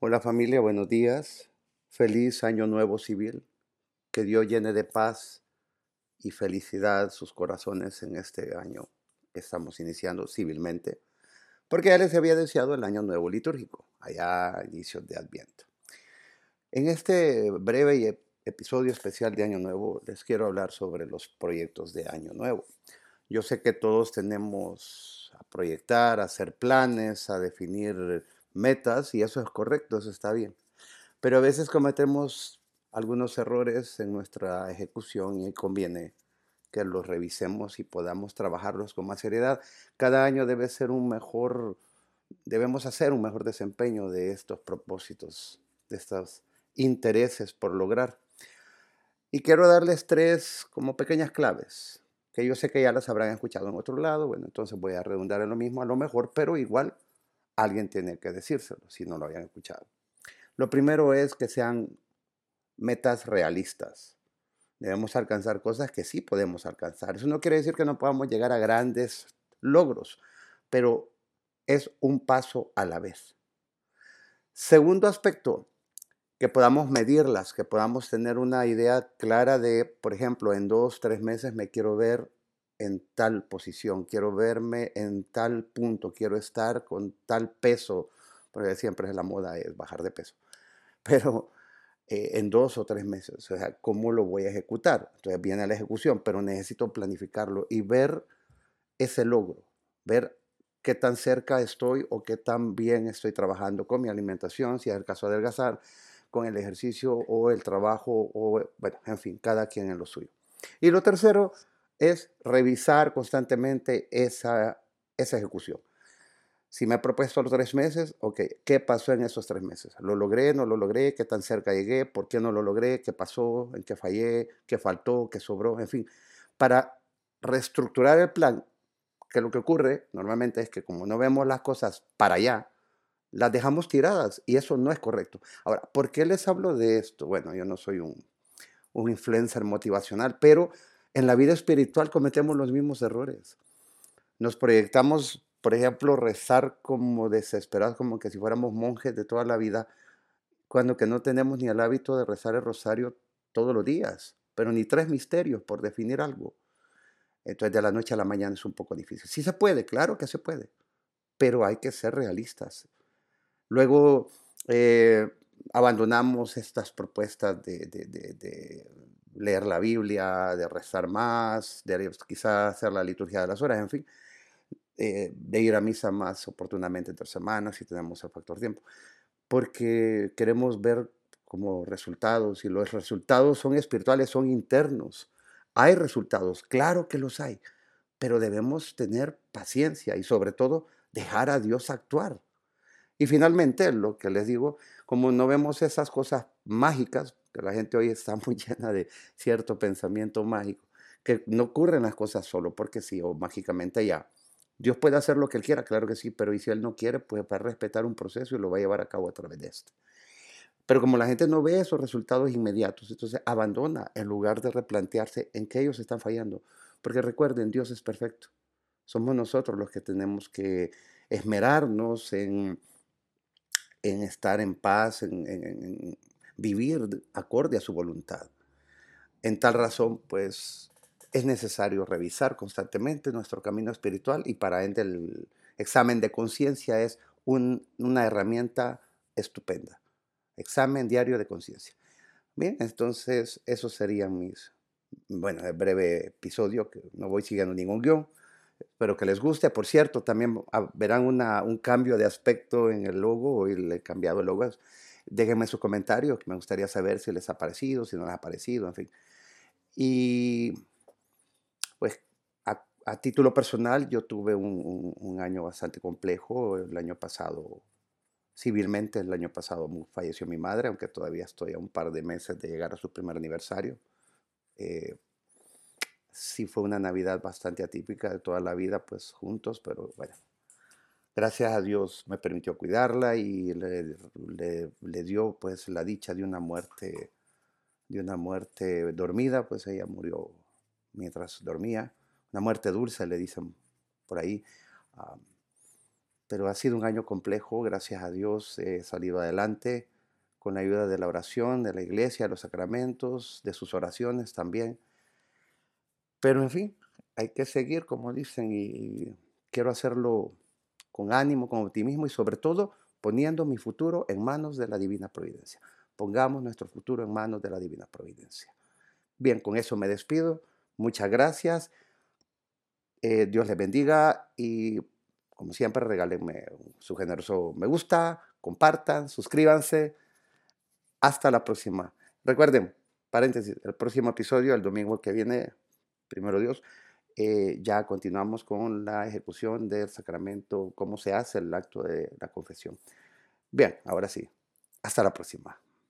Hola familia, buenos días. Feliz año nuevo civil. Que Dios llene de paz y felicidad sus corazones en este año que estamos iniciando civilmente. Porque ya les había deseado el año nuevo litúrgico, allá a inicios de Adviento. En este breve episodio especial de Año Nuevo les quiero hablar sobre los proyectos de Año Nuevo. Yo sé que todos tenemos a proyectar, a hacer planes, a definir metas y eso es correcto, eso está bien. Pero a veces cometemos algunos errores en nuestra ejecución y conviene que los revisemos y podamos trabajarlos con más seriedad. Cada año debe ser un mejor, debemos hacer un mejor desempeño de estos propósitos, de estos intereses por lograr. Y quiero darles tres como pequeñas claves, que yo sé que ya las habrán escuchado en otro lado, bueno, entonces voy a redundar en lo mismo a lo mejor, pero igual alguien tiene que decírselo si no lo habían escuchado. Lo primero es que sean metas realistas. Debemos alcanzar cosas que sí podemos alcanzar. Eso no quiere decir que no podamos llegar a grandes logros, pero es un paso a la vez. Segundo aspecto, que podamos medirlas, que podamos tener una idea clara de, por ejemplo, en dos, tres meses me quiero ver en tal posición, quiero verme en tal punto, quiero estar con tal peso, porque siempre es la moda es bajar de peso, pero eh, en dos o tres meses, o sea, ¿cómo lo voy a ejecutar? Entonces viene la ejecución, pero necesito planificarlo y ver ese logro, ver qué tan cerca estoy o qué tan bien estoy trabajando con mi alimentación, si es el caso de adelgazar, con el ejercicio o el trabajo, o bueno, en fin, cada quien en lo suyo. Y lo tercero es revisar constantemente esa, esa ejecución. Si me he propuesto los tres meses, ok, ¿qué pasó en esos tres meses? ¿Lo logré? ¿No lo logré? ¿Qué tan cerca llegué? ¿Por qué no lo logré? ¿Qué pasó? ¿En qué fallé? ¿Qué faltó? ¿Qué sobró? En fin, para reestructurar el plan, que lo que ocurre normalmente es que como no vemos las cosas para allá, las dejamos tiradas y eso no es correcto. Ahora, ¿por qué les hablo de esto? Bueno, yo no soy un, un influencer motivacional, pero en la vida espiritual cometemos los mismos errores. Nos proyectamos, por ejemplo, rezar como desesperados, como que si fuéramos monjes de toda la vida, cuando que no tenemos ni el hábito de rezar el rosario todos los días, pero ni tres misterios por definir algo. Entonces de la noche a la mañana es un poco difícil. Sí se puede, claro que se puede, pero hay que ser realistas. Luego eh, abandonamos estas propuestas de, leer la Biblia, de rezar más, de quizás hacer la liturgia de las horas, en fin, eh, de ir a misa más oportunamente entre semanas si tenemos el factor tiempo, porque queremos ver como resultados y los resultados son espirituales, son internos. Hay resultados, claro que los hay, pero debemos tener paciencia y sobre todo dejar a Dios actuar. Y finalmente, lo que les digo, como no vemos esas cosas mágicas, la gente hoy está muy llena de cierto pensamiento mágico, que no ocurren las cosas solo porque sí o mágicamente ya. Dios puede hacer lo que Él quiera, claro que sí, pero si Él no quiere, pues va a respetar un proceso y lo va a llevar a cabo a través de esto. Pero como la gente no ve esos resultados inmediatos, entonces abandona en lugar de replantearse en qué ellos están fallando. Porque recuerden, Dios es perfecto. Somos nosotros los que tenemos que esmerarnos en en estar en paz, en, vivir acorde a su voluntad. En tal razón, pues es necesario revisar constantemente nuestro camino espiritual y para ende el examen de conciencia es una herramienta estupenda. Examen diario de conciencia. Bien, entonces eso sería mis, bueno, el breve episodio, que no voy siguiendo ningún guion. Espero que les guste. Por cierto, también verán un cambio de aspecto en el logo. Hoy le he cambiado el logo. Déjenme sus comentarios, me gustaría saber si les ha parecido, si no les ha parecido, en fin. Y pues a, título personal, yo tuve un, un, año bastante complejo. El año pasado, civilmente, el año pasado falleció mi madre, aunque todavía estoy a un par de meses de llegar a su primer aniversario. Eh, sí fue una Navidad bastante atípica de toda la vida, pues juntos, pero bueno, gracias a Dios me permitió cuidarla y le, le, dio pues la dicha de una muerte, de una muerte dormida, pues ella murió mientras dormía, una muerte dulce le dicen por ahí. pero ha sido un año complejo, gracias a Dios he salido adelante con la ayuda de la oración, de la iglesia, de los sacramentos, de sus oraciones también. Pero en fin, hay que seguir, como dicen, y quiero hacerlo con ánimo, con optimismo y sobre todo poniendo mi futuro en manos de la divina providencia. Pongamos nuestro futuro en manos de la divina providencia. Bien, con eso me despido. Muchas gracias. Eh, Dios les bendiga y como siempre regálenme su generoso me gusta, compartan, suscríbanse. Hasta la próxima. Recuerden, paréntesis, el próximo episodio, el domingo que viene, primero Dios, eh, ya continuamos con la ejecución del sacramento, cómo se hace el acto de la confesión. Bien, ahora sí, hasta la próxima.